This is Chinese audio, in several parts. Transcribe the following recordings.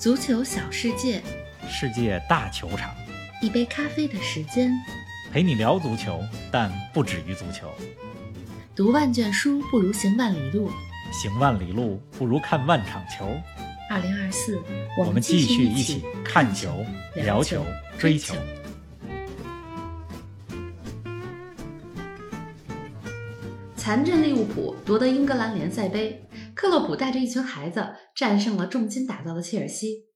足球小世界，世界大球场，一杯咖啡的时间，陪你聊足球，但不止于足球。读万卷书不如行万里路，行万里路不如看万场球。二零二四，我们继续一一起看球、聊球、追球。残阵利物浦夺得英格兰联赛杯，克洛普带着一群孩子战胜了重金打造的切尔西。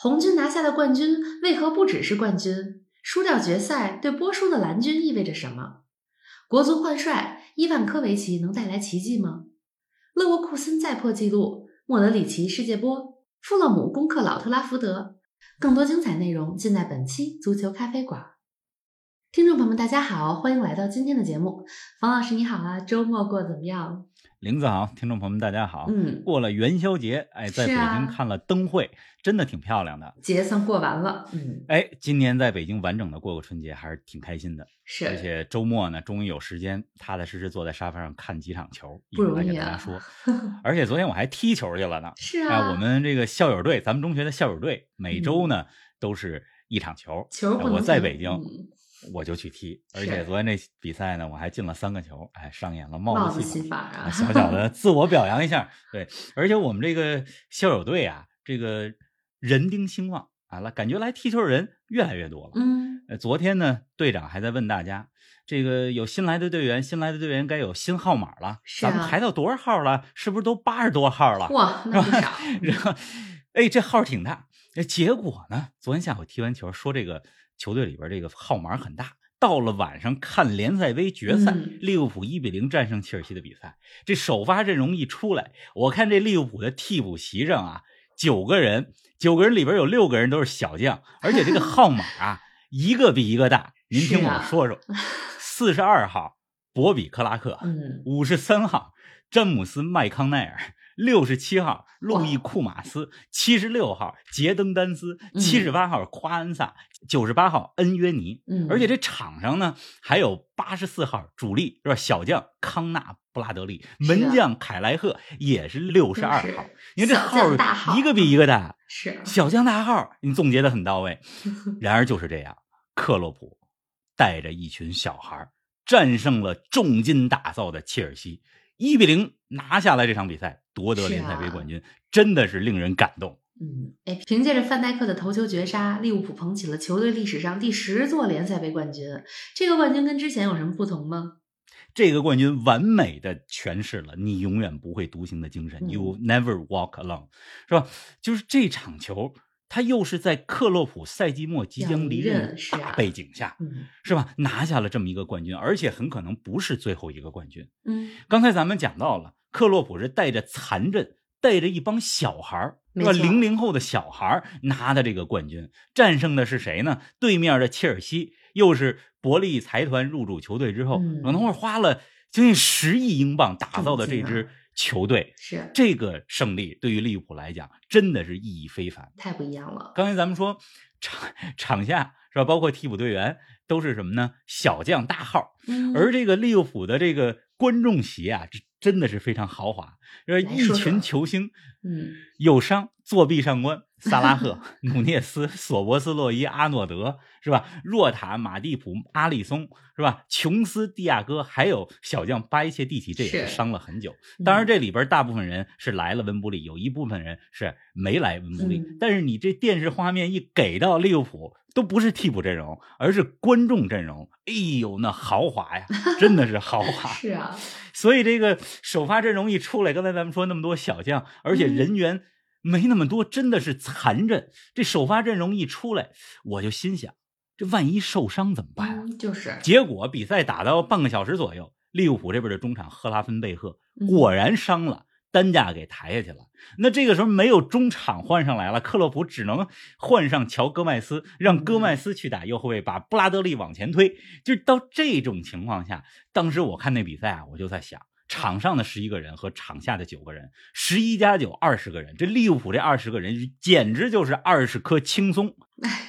红军拿下的冠军为何不只是冠军？输掉决赛对波叔的蓝军意味着什么？国足换帅，伊万科维奇能带来奇迹吗？勒沃库森再破纪录，莫德里奇世界波，富勒姆攻克老特拉福德。更多精彩内容尽在本期足球咖啡馆。听众朋友们，大家好，欢迎来到今天的节目。冯老师你好啊，周末过得怎么样？林子好，听众朋友们大家好。嗯，过了元宵节，哎，在北京看了灯会，真的挺漂亮的。节算过完了，嗯，哎，今年在北京完整的过个春节，还是挺开心的。是，而且周末呢，终于有时间踏踏实实坐在沙发上看几场球，一不容易啊大家说。而且昨天我还踢球去了呢。是哎，啊，我们这个校友队，咱们中学的校友队，每周呢、都是一场球。球我在北京，嗯我就去踢，而且昨天那比赛呢，我还进了三个球，哎，上演了帽帽子子戏戏法，法啊，小小的 自我表扬一下。对，而且我们这个校友队啊，这个人丁兴旺，完了，感觉来踢球的人越来越多了。嗯，呃，昨天呢，队长还在问大家，这个有新来的队员，新来的队员该有新号码了，是啊咱们排到多少号了？是不是都八十多号了？哇，那不少，然后，哎，这号挺大。哎结果呢，昨天下午踢完球，说这个球队里边这个号码很大。到了晚上看联赛杯决赛，嗯利物浦一比零战胜切尔西的比赛，这首发阵容一出来，我看这利物浦的替补席上啊，九个人，九个人里边有六个人都是小将，而且这个号码啊，一个比一个大。您听我说说，四十二号博比克拉克，嗯，五十三号詹姆斯麦康奈尔，六十七号路易库马斯，七十六号杰登丹斯，嗯七十八号夸恩萨，九十八号恩约尼。嗯，而且这场上呢，还有八十四号主力是吧？小将康纳布拉德利，门将凯莱赫也是六十二号。你看。这号号一个比一个大，是，小将大号，你总结的很到位。然而就是这样，克洛普带着一群小孩儿战胜了重金打造的切尔西，一比零拿下来这场比赛，夺得联赛杯啊冠军，真的是令人感动。嗯，哎，凭借着范戴克的头球绝杀，利物浦捧起了球队历史上第十座联赛杯冠军。这个冠军跟之前有什么不同吗？这个冠军完美的诠释了你永远不会独行的精神、嗯 y o u never walk alone，是吧？就是这场球，它又是在克洛普赛季末即将离任大背景下，嗯是吧？拿下了这么一个冠军，而且很可能不是最后一个冠军。嗯，刚才咱们讲到了，克洛普是带着残阵，带着一帮小孩儿，是吧？零零后的小孩儿拿的这个冠军，战胜的是谁呢？对面的切尔西，又是伯利财团入主球队之后，嗯可能会花了将近十亿英镑打造的这支球队。是这个胜利对于利物浦来讲，真的是意义非凡。太不一样了。刚才咱们说场场下是吧，包括替补队员都是什么呢？小将大号，嗯，而这个利物浦的这个观众席啊，这真的是非常豪华，呃，一群球星嗯有伤作弊上官，萨拉赫、努涅斯、索博斯洛伊、阿诺德是吧？若塔、马蒂普、阿里松是吧？琼斯、蒂亚戈，还有小将巴伊切蒂奇，这也是是伤了很久。嗯当然，这里边大部分人是来了温布利，有一部分人是没来温布利。嗯但是你这电视画面一给到利物浦，都不是替补阵容，而是观众阵容。哎呦，那豪华呀，真的是豪华。是啊，所以这个首发阵容一出来，刚才咱们说那么多小将，而且嗯人员没那么多，真的是残阵。这首发阵容一出来，我就心想，这万一受伤怎么办啊？嗯，就是结果比赛打到半个小时左右，利物浦这边的中场赫拉芬贝赫嗯果然伤了。担架给抬下去了，那这个时候没有中场换上来了，克洛普只能换上乔戈麦斯，让戈麦斯去打右后卫，把布拉德利往前推。就到这种情况下，当时我看那比赛啊，我就在想，场上的十一个人和场下的九个人，十一加九二十个人，这利物浦这二十个人简直就是二十颗青松。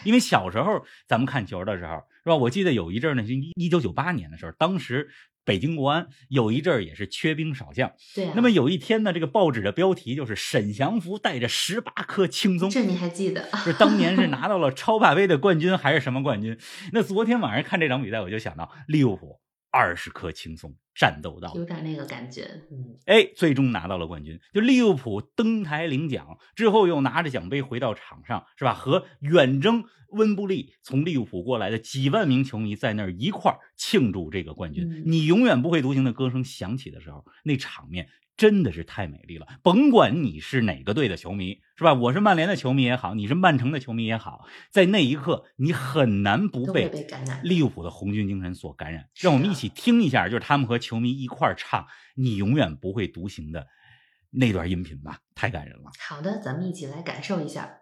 因为小时候咱们看球的时候，是吧？我记得有一阵儿呢，就一九九八年的时候，当时北京国安有一阵儿也是缺兵少将。对啊。那么有一天呢，这个报纸的标题就是沈祥福带着十八颗青松，这你还记得？是当年是拿到了 超霸杯的冠军还是什么冠军？那昨天晚上看这场比赛，我就想到利物浦二十颗轻松战斗到有点那个感觉，嗯，哎，最终拿到了冠军。就利物浦登台领奖之后，又拿着奖杯回到场上，是吧？和远征温布利从利物浦过来的几万名球迷在那儿一块儿庆祝这个冠军。嗯你永远不会独行的歌声响起的时候，那场面真的是太美丽了。甭管你是哪个队的球迷，是吧？我是曼联的球迷也好，你是曼城的球迷也好，在那一刻你很难不被。利物浦的红军精神所感染。让我们一起听一下，就是他们和球迷一块儿唱《你永远不会独行》的那段音频吧，太感人了。好的，咱们一起来感受一下。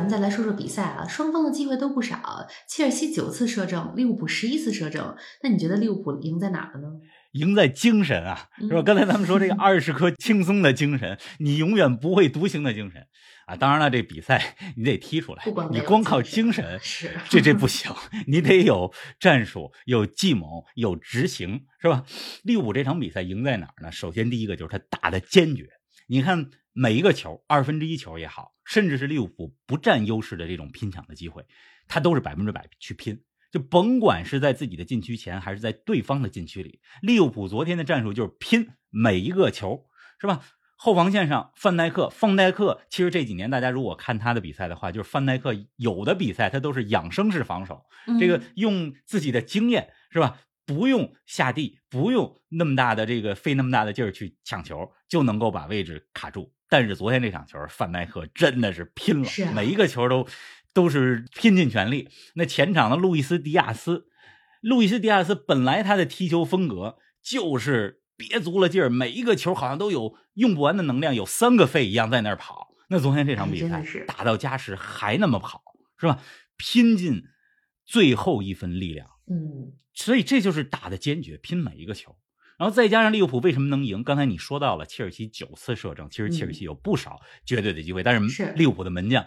咱们再来说说比赛啊，双方的机会都不少，切尔西九次射正，利物浦十一次射正。那你觉得利物浦赢在哪儿了呢？赢在精神啊，是吧？嗯刚才咱们说这个二十颗轻松的精神，你永远不会独行的精神啊。当然了，这比赛你得踢出来你光靠精精神是这这不 行，你得有战术、有计谋、有执行，是吧？利物浦这场比赛赢在哪儿呢？首先第一个就是他打的坚决，你看每一个球，二分之一球也好，甚至是利物浦不占优势的这种拼抢的机会，他都是百分之百去拼。就甭管是在自己的禁区前，还是在对方的禁区里，利物浦昨天的战术就是拼每一个球，是吧？后防线上，范戴克，范戴克，其实这几年大家如果看他的比赛的话，就是范戴克有的比赛他都是养生式防守，这个嗯用自己的经验是吧？不用下地，不用那么大的这个费那么大的劲儿去抢球，就能够把位置卡住。但是昨天这场球，范戴克真的是拼了，每一个球都都是拼尽全力。那前场的路易斯·迪亚斯，路易斯·迪亚斯本来他的踢球风格就是憋足了劲儿，每一个球好像都有用不完的能量，有三个肺一样在那儿跑。那昨天这场哎比赛打到加时还那么跑，是吧？拼尽最后一分力量。嗯，所以这就是打的坚决，拼每一个球。然后再加上利物浦为什么能赢？刚才你说到了切尔西九次射正，其实切尔西有不少绝对的机会，但是是利物浦的门将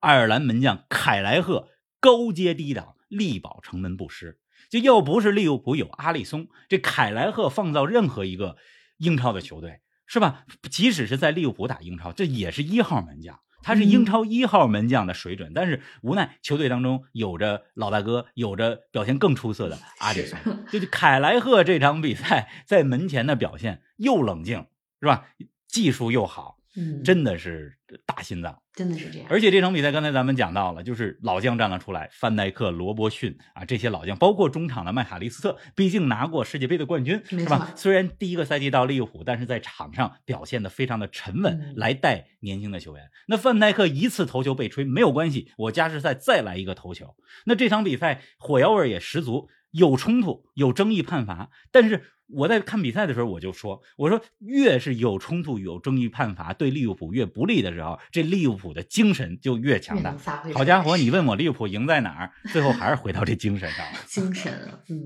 爱尔兰门将凯莱赫高接低挡，力保城门不失。就要不是利物浦有阿里松，这凯莱赫放到任何一个英超的球队，是吧？即使是在利物浦打英超，这也是一号门将。他是英超一号门将的水准，但是无奈球队当中有着老大哥，有着表现更出色的阿里松。就是凯莱赫这场比赛在门前的表现又冷静，是吧？技术又好，嗯，真的是大心脏。真的是这样。而且这场比赛刚才咱们讲到了，就是老将站了出来，范戴克、罗伯逊啊这些老将，包括中场的麦卡利斯特，毕竟拿过世界杯的冠军，是吧？虽然第一个赛季到利物浦，但是在场上表现的非常的沉稳，嗯来带年轻的球员。那范戴克一次头球被吹没有关系，我加时赛再来一个头球。那这场比赛火药味也十足，有冲突，有争议判罚，但是。我在看比赛的时候，我就说：“我说越是有冲突、有争议判罚，对利物浦越不利的时候，这利物浦的精神就越强大。好家伙，你问我利物浦赢在哪儿？最后还是回到这精神上了。精神啊，嗯，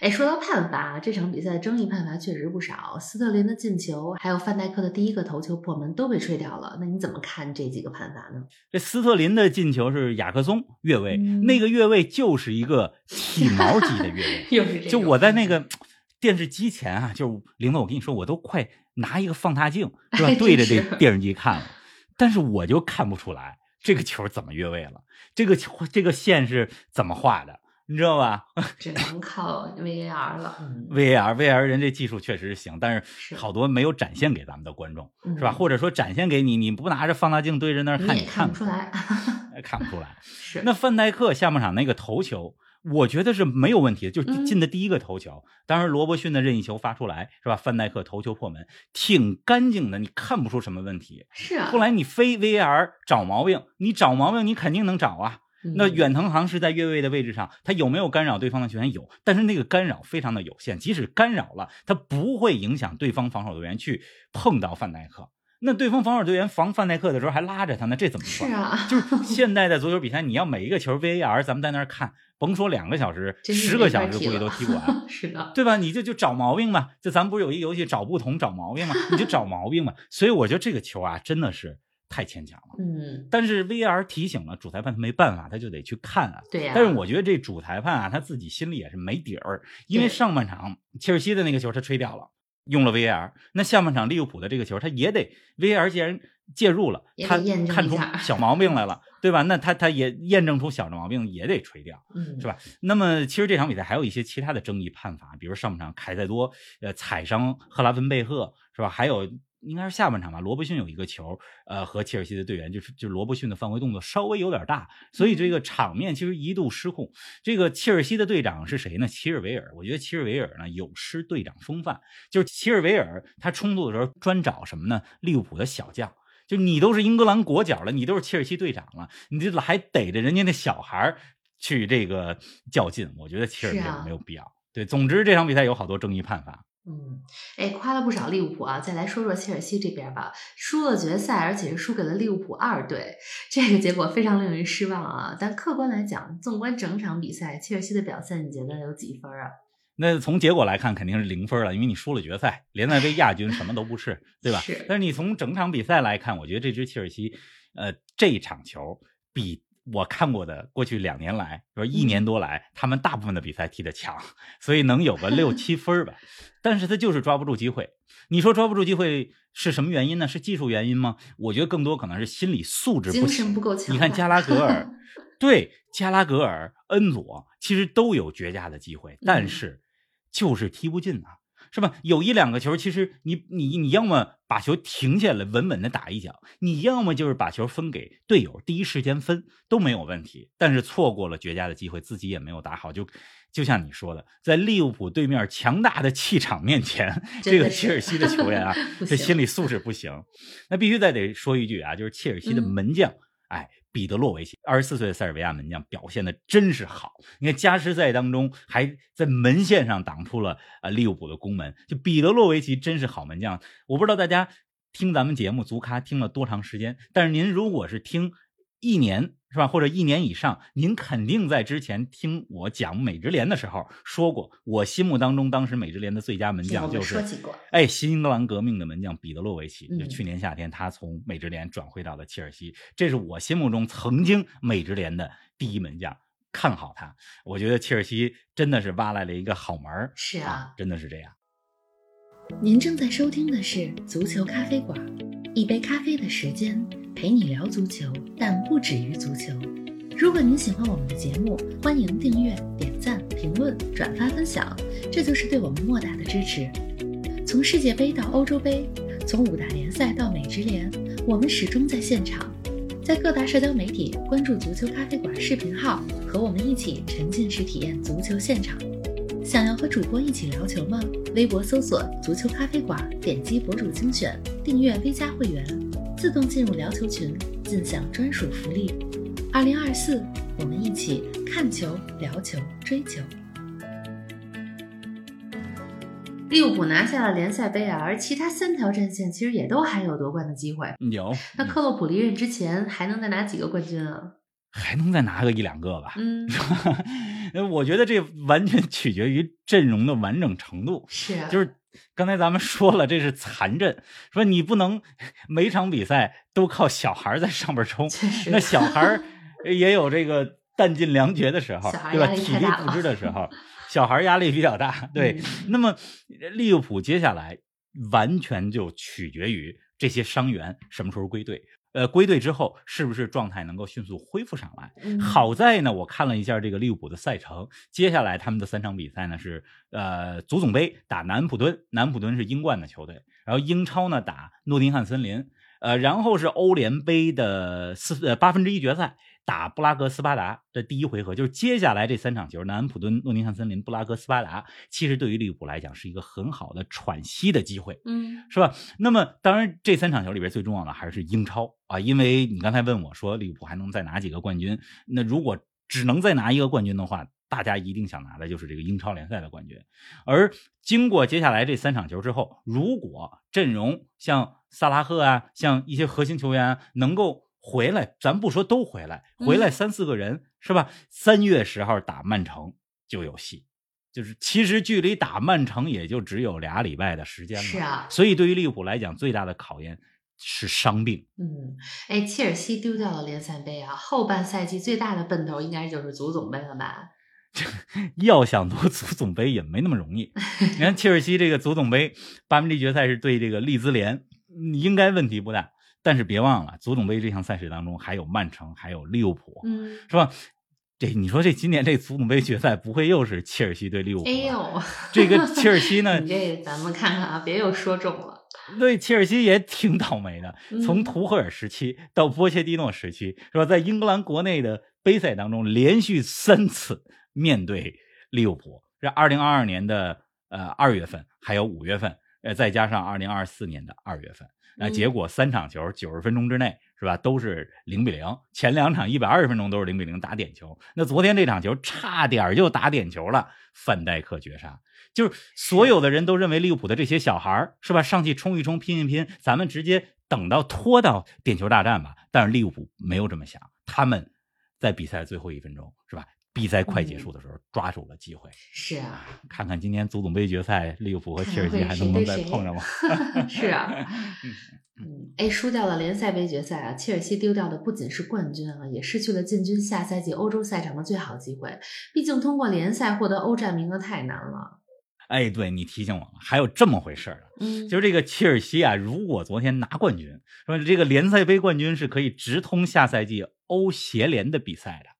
哎，说到判罚，这场比赛争议判罚确实不少。斯特林的进球，还有范戴克的第一个头球破门都被吹掉了。那你怎么看这几个判罚呢？这斯特林的进球是雅克松越位，嗯那个越位就是一个体毛级的越位。又是这就我在那个 电视机前啊，就是玲子，我跟你说，我都快拿一个放大镜 是吧哎，对着这电视机看了，但是我就看不出来这个球怎么越位了，这个球这个线是怎么画的，你知道吧 只能靠 VAR 了。嗯，？VAR VAR 人这技术确实是行，但是是好多没有展现给咱们的观众，嗯是吧？或者说展现给你，你不拿着放大镜对着那儿看，你也看 看不出来。哎看不出来。是那范戴克下半场那个头球，我觉得是没有问题的，就是嗯进的第一个头球。当时，罗伯逊的任意球发出来是吧？范戴克头球破门，挺干净的，你看不出什么问题。是啊。后来你非 VAR 找毛病，你找毛病你肯定能找啊。那嗯远藤航是在越位的位置上，他有没有干扰对方的球员？有，但是那个干扰非常的有限，即使干扰了，他不会影响对方防守队员去碰到范戴克。那对方防守队员防范戴克的时候还拉着他，呢这怎么算？是啊，就是现在的足球比赛，你要每一个球 VAR，咱们在那儿看，甭说两个小时，十个小时估计都踢不完。是的，对吧？你就就找毛病嘛，就咱不是有一游戏找不同找毛病嘛，你就找毛病嘛。所以我觉得这个球啊，真的是太牵强了。嗯，但是 VR 提醒了主裁判，他没办法，他就得去看啊。对呀、但是我觉得这主裁判啊，他自己心里也是没底儿，因为上半场切尔西的那个球他吹掉了，用了 VR，那下半场利物浦的这个球他也得 VR 既然介入了他看出小毛病来了，对吧？那他他也验证出小的毛病，也得吹掉。嗯，是吧？那么其实这场比赛还有一些其他的争议判罚，比如上半场凯塞多呃踩伤赫拉芬贝赫是吧？还有应该是下半场吧，罗伯逊有一个球，呃和切尔西的队员就是就是罗伯逊的犯规动作稍微有点大，所以这个场面其实一度失控。这个切尔西的队长是谁呢？齐尔维尔。我觉得齐尔维尔呢有失队长风范，就是齐尔维尔他冲突的时候专找什么呢？利物浦的小将。就你都是英格兰国脚了，你都是切尔西队长了，你这还逮着人家那小孩去这个较劲，我觉得切尔维尔是啊没有必要。对，总之这场比赛有好多争议判罚。嗯，哎，夸了不少利物浦啊，再来说说切尔西这边吧，输了决赛，而且是输给了利物浦二队，这个结果非常令人失望啊。但客观来讲，纵观整场比赛，切尔西的表现，你觉得有几分啊？那从结果来看，肯定是零分了，因为你输了决赛，联赛杯亚军什么都不是，对吧？是但是你从整场比赛来看，我觉得这支切尔西，呃，这场球比我看过的过去两年来，比如一年多来，他们大部分的比赛踢得强，所以能有个六七分吧。但是他就是抓不住机会。你说抓不住机会是什么原因呢？是技术原因吗？我觉得更多可能是心理素质不精行神不够强。你看加拉格尔，对加拉格尔、恩佐其实都有绝佳的机会，但嗯是就是踢不进啊，是吧？有一两个球，其实你你你要么把球停下来稳稳的打一脚，你要么就是把球分给队友，第一时间分都没有问题。但是错过了绝佳的机会，自己也没有打好，就就像你说的，在利物浦对面强大的气场面前，这个切尔西的球员啊 这心理素质不行。那必须再得说一句啊，就是切尔西的嗯门将，哎，彼得洛维奇，二十四岁的塞尔维亚门将表现的真是好。你看加时赛当中还在门线上挡出了呃利物浦的攻门，就彼得洛维奇真是好门将。我不知道大家听咱们节目足咖听了多长时间，但是您如果是听一年是吧，或者一年以上，您肯定在之前听我讲美职联的时候说过，我心目当中当时美职联的最佳门将就是说起过，哎，新英格兰革命的门将彼得洛维奇，就嗯去年夏天他从美职联转会到了切尔西，这是我心目中曾经美职联的第一门将，看好他。我觉得切尔西真的是挖来了一个好门儿是啊真的是这样。您正在收听的是足球咖啡馆，一杯咖啡的时间陪你聊足球，但不止于足球。如果您喜欢我们的节目，欢迎订阅、点赞、评论、转发分享，这就是对我们莫大的支持。从世界杯到欧洲杯，从五大联赛到美职联，我们始终在现场。在各大社交媒体关注“足球咖啡馆”视频号，和我们一起沉浸式体验足球现场。想要和主播一起聊球吗？微博搜索“足球咖啡馆”，点击博主精选，订阅 V 加会员，自动进入聊球群，尽享专属福利。二零二四，我们一起看球、聊球、追球。利物浦拿下了联赛杯啊，而其他三条战线其实也都还有夺冠的机会。有，嗯那克洛普离任之前还能再拿几个冠军啊？还能再拿个一两个吧？嗯，我觉得这完全取决于阵容的完整程度。是啊，就是刚才咱们说了，这是残阵，说你不能每场比赛都靠小孩在上边冲，那小孩也有这个弹尽粮绝的时候，对吧？体力不支的时候，小孩压力比较大。对，嗯那么利物浦接下来完全就取决于这些伤员什么时候归队。呃，归队之后是不是状态能够迅速恢复上来？嗯好在呢，我看了一下这个利物浦的赛程，接下来他们的三场比赛呢是呃足总杯打南普敦，南普敦是英冠的球队，然后英超呢打诺丁汉森林，呃，然后是欧联杯的四呃八分之一决赛打布拉格斯巴达的第一回合，就是接下来这三场球，南安普敦、诺丁汉森林、布拉格斯巴达，其实对于利物浦来讲是一个很好的喘息的机会，嗯是吧？那么当然，这三场球里边最重要的还是英超啊，因为你刚才问我说利物浦还能再拿几个冠军，那如果只能再拿一个冠军的话，大家一定想拿的就是这个英超联赛的冠军。而经过接下来这三场球之后，如果阵容像萨拉赫啊，像一些核心球员啊能够回来，咱不说都回来，回来嗯三四个人、是吧？三月十号打曼城就有戏。就是其实距离打曼城也就只有俩礼拜的时间了，是啊所以对于利物浦来讲，最大的考验是伤病。嗯，哎，切尔西丢掉了联赛杯啊，后半赛季最大的奔头应该就是足总杯了吧？要想夺足总杯也没那么容易。你看切尔西这个足总杯八分之一决赛是对这个利兹联，嗯应该问题不大。但是别忘了，足总杯这项赛事当中还有曼城，还有利物浦，嗯，是吧？这你说这今年这足总杯决赛不会又是切尔西对利物浦吧？哎呦，这个切尔西呢 你，这咱们看看啊，别又说中了。对切尔西也挺倒霉的，嗯从图赫尔时期到波切蒂诺时期，是吧？在英格兰国内的杯赛当中，连续三次面对利物浦，是二零二二年的呃二月份，还有五月份，呃，再加上二零二四年的二月份，那、嗯结果三场球九十分钟之内，是吧？都是零比零，前两场一百二十分钟都是零比零打点球，那昨天这场球差点就打点球了，范戴克绝杀。就是所有的人都认为利物浦的这些小孩儿是吧，上去冲一冲，拼一拼，咱们直接等到拖到点球大战吧。但是利物浦没有这么想，他们在比赛最后一分钟是吧，比赛快结束的时候抓住了机会。是啊，看看今年足总杯决赛，利物浦和切尔西还能不能再碰上吗？是啊，嗯，哎，输掉了联赛杯决赛啊，切尔西丢掉的不仅是冠军啊，也失去了进军下赛季欧洲赛场的最好机会。毕竟通过联赛获得欧战名额太难了。哎，对你提醒我了，还有这么回事儿呢。嗯，就是这个切尔西啊，如果昨天拿冠军，说这个联赛杯冠军是可以直通下赛季欧协联的比赛的，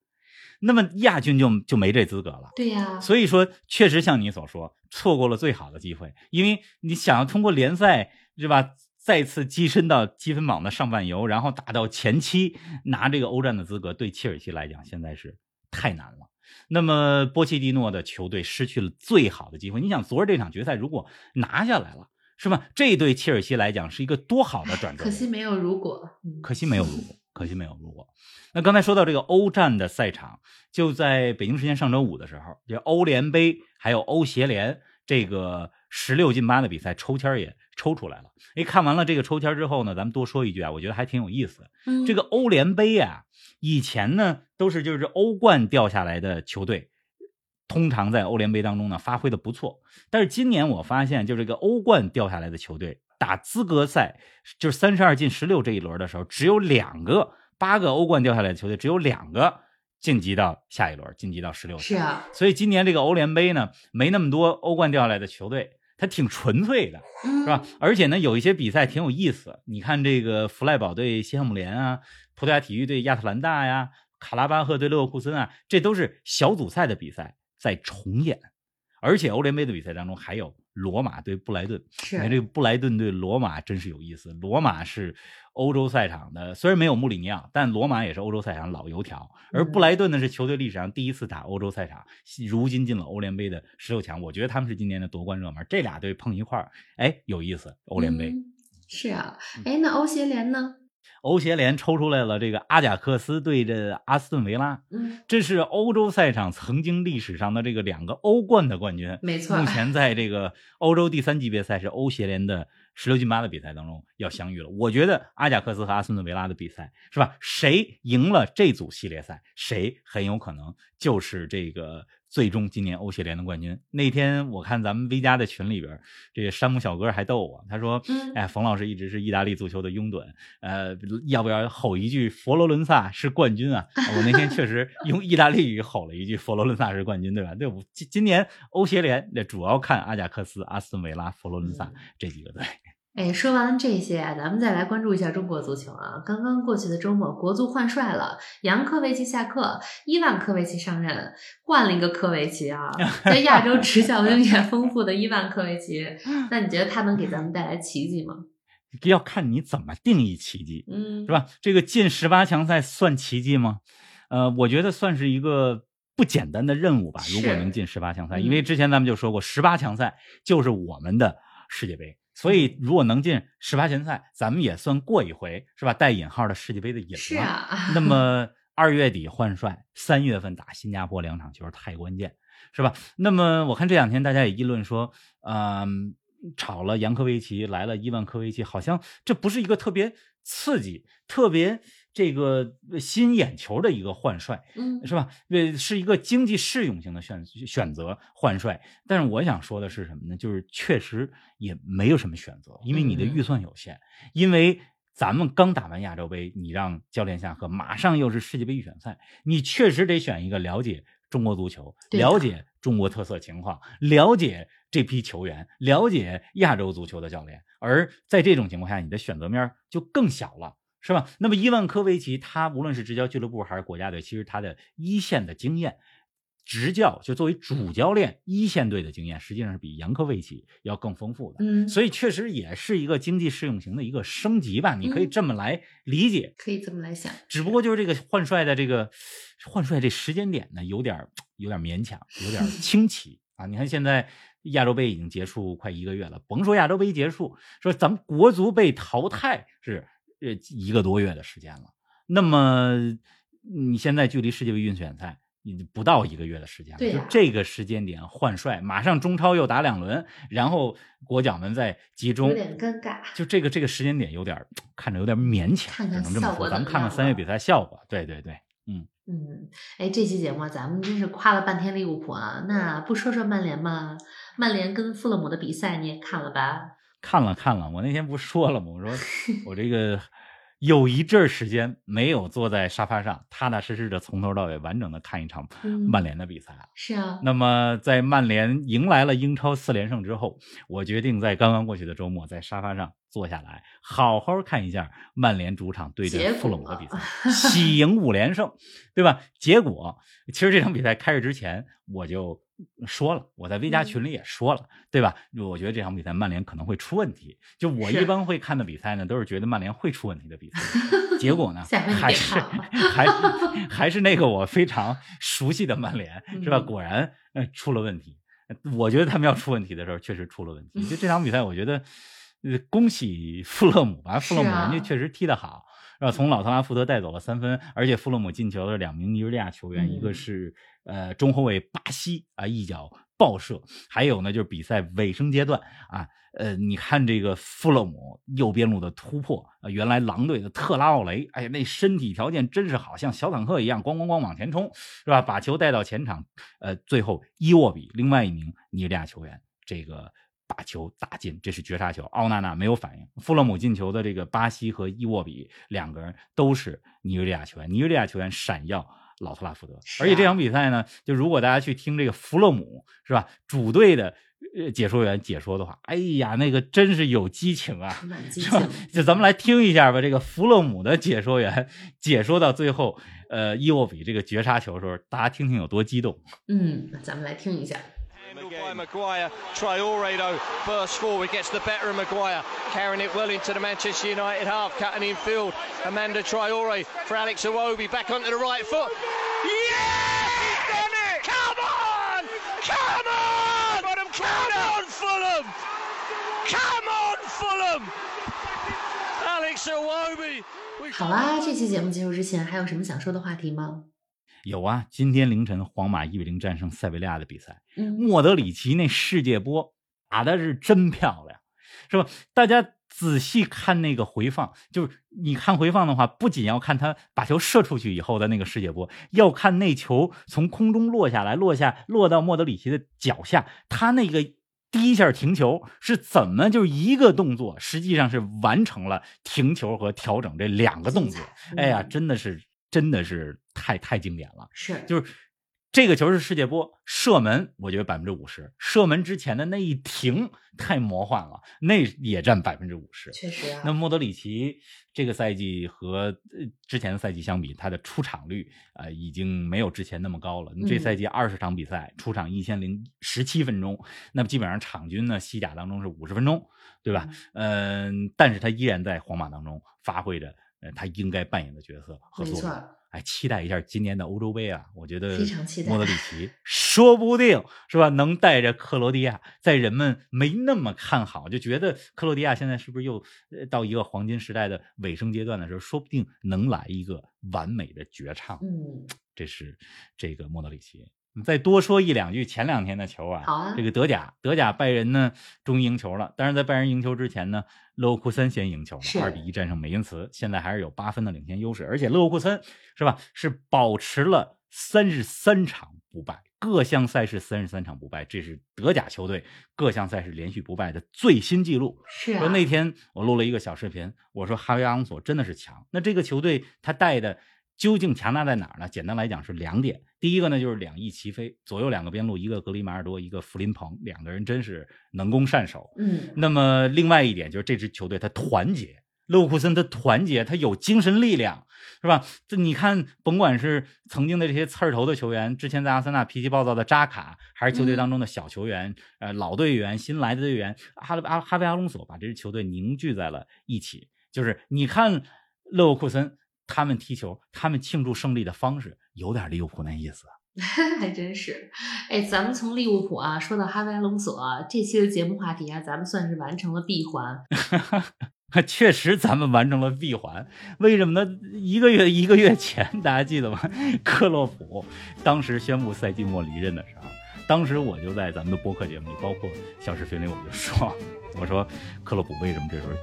那么亚军就就没这资格了。对呀、所以说，确实像你所说，错过了最好的机会，因为你想要通过联赛是吧，再次跻身到积分榜的上半游，然后打到前期，拿这个欧战的资格，对切尔西来讲现在是太难了。那么波切蒂诺的球队失去了最好的机会。你想，昨儿这场决赛如果拿下来了，是吧？这对切尔西来讲是一个多好的转折。可惜没有如果。嗯可惜没有如果，可惜没有如果。那刚才说到这个欧战的赛场，就在北京时间上周五的时候，这欧联杯还有欧协联这个十六进八的比赛抽签也抽出来了。哎，看完了这个抽签之后呢，咱们多说一句啊，我觉得还挺有意思的。嗯，这个欧联杯啊，以前呢都是就是欧冠掉下来的球队，通常在欧联杯当中呢发挥的不错。但是今年我发现，就这个欧冠掉下来的球队打资格赛，就是三十二进十六这一轮的时候，只有两个，八个欧冠掉下来的球队只有两个晋级到下一轮，晋级到十六。是啊，所以今年这个欧联杯呢，没那么多欧冠掉下来的球队，它挺纯粹的。嗯，是吧？而且呢，有一些比赛挺有意思。你看这个弗赖堡对西汉姆联啊，葡萄牙体育对亚特兰大呀，卡拉巴赫对勒沃库森啊，这都是小组赛的比赛在重演。而且欧联杯的比赛当中还有罗马对布莱顿，是你看这个布莱顿对罗马真是有意思。罗马是欧洲赛场的，虽然没有穆里尼奥，但罗马也是欧洲赛场老油条。而布莱顿呢是球队历史上第一次打欧洲赛场，如今进了欧联杯的十六强。我觉得他们是今年的夺冠热门。这俩队碰一块儿，哎，有意思。欧联杯、嗯是啊，嗯哎，那欧协联呢？欧协联抽出来了这个阿贾克斯对阵阿斯顿维拉，嗯，这是欧洲赛场曾经历史上的这个两个欧冠的冠军。没错目前在这个欧洲第三级别赛事欧协联的十六进八的比赛当中要相遇了。我觉得阿贾克斯和阿斯顿维拉的比赛是吧？谁赢了这组系列赛，谁很有可能就是这个最终今年欧协联的冠军。那天我看咱们 V 家的群里边，这个山姆小哥还逗我，他说：“嗯哎，冯老师一直是意大利足球的拥趸，呃，要不要吼一句佛罗伦萨是冠军啊？”我那天确实 用意大利语吼了一句“佛罗伦萨是冠军”，对吧？对，我今今年欧协联那主要看阿贾克斯、阿斯顿维拉、佛罗伦萨这几个队。哎，说完了这些啊，咱们再来关注一下中国足球啊。刚刚过去的周末，国足换帅了，杨科维奇下课，伊万科维奇上任，换了一个科维奇啊，在亚洲执教经验丰富的伊万科维奇，那你觉得他能给咱们带来奇迹吗？要看你怎么定义奇迹，嗯，是吧？这个进十八强赛算奇迹吗？呃，我觉得算是一个不简单的任务吧。如果能进十八强赛，嗯因为之前咱们就说过，十八强赛就是我们的世界杯。所嗯以，如果能进十八强赛，咱们也算过一回，是吧？带引号的世界杯的瘾了。是啊，那么 二月底换帅，三月份打新加坡两场球太关键，是吧？那么我看这两天大家也议论说，嗯、炒了扬科维奇，来了伊万科维奇，好像这不是一个特别刺激、特别这个吸引眼球的一个换帅，嗯，是吧？呃，是一个经济适用型的选选择换帅。但是我想说的是什么呢？就是确实也没有什么选择，因为你的嗯预算有限，因为。咱们刚打完亚洲杯，你让教练下课，马上又是世界杯预选赛，你确实得选一个了解中国足球、了解中国特色情况、了解这批球员、了解亚洲足球的教练。而在这种情况下，你的选择面儿就更小了。是吧？那么伊万科维奇，他无论是执教俱乐部还是国家队，其实他的一线的经验，执教就作为主教练一线队的经验，实际上是比扬科维奇要更丰富的。嗯，所以确实也是一个经济适用型的一个升级吧，你可以嗯这么来理解。可以这么来想，只不过就是这个换帅的这个换帅这时间点呢，有点儿有点儿勉强，有点儿 清奇啊。你看现在亚洲杯已经结束快一个月了，甭说亚洲杯结束，说咱们国足被淘汰是呃一个多月的时间了。那么你现在距离世界杯预选赛已经不到一个月的时间了，对呀就这个时间点换帅，马上中超又打两轮，然后国脚们再集中有，点尴尬。就这个这个时间点有点儿看着有点勉强，看看只能这么说。咱们看看三月比赛效果。对对对，嗯，哎，这期节目咱们真是夸了半天利物浦啊，那不说说曼联吗？曼联跟富勒姆的比赛你也看了吧？看了看了。我那天不说了吗？我说 我这个有一阵儿时间没有坐在沙发上，踏踏实实的从头到尾完整的看一场嗯曼联的比赛了。是啊，那么在曼联迎来了英超四连胜之后，我决定在刚刚过去的周末在沙发上坐下来，好好看一下曼联主场对阵富勒姆的比赛，喜迎五连胜，对吧？结果其实这场比赛开始之前我就说了，我在微加嗯群里也说了，对吧？我觉得这场比赛曼联可能会出问题。就我一般会看的比赛呢，都是觉得曼联会出问题的比赛，结果呢 还是还是还还是那个我非常熟悉的曼联，是吧？嗯果然呃出了问题。我觉得他们要出问题的时候，确实出了问题。就这场比赛，我觉得，呃，恭喜富勒姆吧，富勒姆人家确实踢得好，然后从老特拉福德带走了三分，而且富勒姆进球的两名尼日利亚球员，一个嗯是呃中后卫巴西啊一脚爆射，还有呢就是比赛尾声阶段啊，呃，你看这个富勒姆右边路的突破啊，原来狼队的特拉奥雷，哎呀，那身体条件真是好像小坦克一样，咣咣咣往前冲，是吧？把球带到前场，呃，最后伊沃比另外一名尼日利亚球员这个。把球打进，这是绝杀球。奥纳纳没有反应。富勒姆进球的这个巴西和伊沃比两个人都是尼日利亚球员，尼日利亚球员闪耀老特拉福德。是而且这啊场比赛呢，就如果大家去听这个弗勒姆是吧，主队的呃解说员解说的话，哎呀，那个真是有激情啊！是吧。？就咱们来听一下吧，这个弗洛姆的解说员解说到最后，呃，伊沃比这个绝杀球的时候，大家听听有多激动。嗯，咱们来听一下。Handled by Maguire. Traore though bursts forward, gets the better of Maguire, carrying it well into the Manchester United half, cutting in field. Amanda Traore for Alex Iwobi, back onto the right foot. Yes, he's done it! Come on, come on, come on, Fulham! Come on, Fulham! Alex Iwobi. we 好啦，这期节目结束之前还有什么想说的话题吗？ 有啊，今天凌晨皇马一比零战胜塞维利亚的比赛，嗯，莫德里奇那世界波打的是真漂亮，是吧？大家仔细看那个回放，就是你看回放的话，不仅要看他把球射出去以后的那个世界波，要看那球从空中落下来，落下落到莫德里奇的脚下，他那个。第一下停球是怎么就是一个动作，实际上是完成了停球和调整这两个动作。哎呀，嗯真的是真的是太太经典了。是，就是这个球是世界波射门，我觉得百分之五十。射门之前的那一停太魔幻了，那也占百分之五十。确实啊。那莫德里奇这个赛季和呃之前的赛季相比，他的出场率呃已经没有之前那么高了。这嗯赛季二十场比赛出场一千零十七分钟，那么基本上场均呢西甲当中是五十分钟，对吧？嗯、但是他依然在皇马当中发挥着呃他应该扮演的角色和没作哎，期待一下今年的欧洲杯啊！我觉得非常期待莫德里奇说不定是吧，能带着克罗地亚，在人们没那么看好，就觉得克罗地亚现在是不是又呃到一个黄金时代的尾声阶段的时候，说不定能来一个完美的绝唱。嗯，这是这个莫德里奇。再多说一两句前两天的球啊，这个德甲，德甲拜仁呢终于赢球了，但是在拜仁赢球之前呢，勒沃库森先赢球是了，二比一战胜美因茨，现在还是有八分的领先优势，而且勒沃库森是吧，是保持了三十三场不败，各项赛事三十三场不败，这是德甲球队各项赛事连续不败的最新纪录。是啊，说那天我录了一个小视频，我说哈维阿隆索真的是强。那这个球队他带的究竟强大在哪儿呢？简单来讲是两点，第一个呢就是两翼齐飞，左右两个边路，一个格里马尔多，一个弗林彭，两个人真是能攻善守。嗯，那么另外一点就是这支球队它团结，勒沃库森他团结，他有精神力量，是吧？这你看，甭管是曾经的这些刺儿头的球员，之前在阿森纳脾气暴躁的扎卡，还是球队当中的小球员，呃，老队员、新来的队员，哈阿哈维阿隆索把这支球队凝聚在了一起。就是你看勒沃库森他们踢球，他们庆祝胜利的方式有点利物浦那意思。还真是。哎，咱们从利物浦啊说到哈维阿隆索啊，这期的节目话题啊，咱们算是完成了闭环。确实，咱们完成了闭环。为什么呢？一个月一个月前，大家记得吗？克洛普当时宣布赛季末离任的时候，当时我就在咱们的播客节目里，包括小视频里，我就说，我说克洛普为什么这时候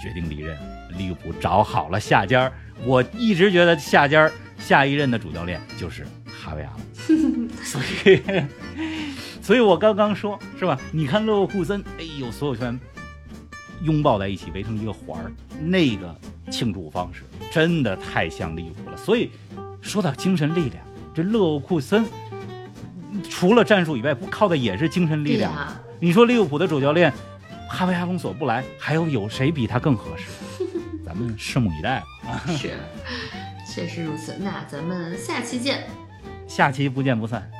决定离任？利物浦找好了下家儿，我一直觉得下家儿下一任的主教练就是哈维阿隆，所以，所以我刚刚说是吧？你看勒沃库森，哎呦，所有球员拥抱在一起围成一个环儿，那个庆祝方式真的太像利物浦了。所以说到精神力量，这勒沃库森除了战术以外，不靠的也是精神力量。你说利物浦的主教练哈维阿隆索不来，还有有谁比他更合适？咱们拭目以待吧。是，确实如此。那咱们下期见。下期不见不散。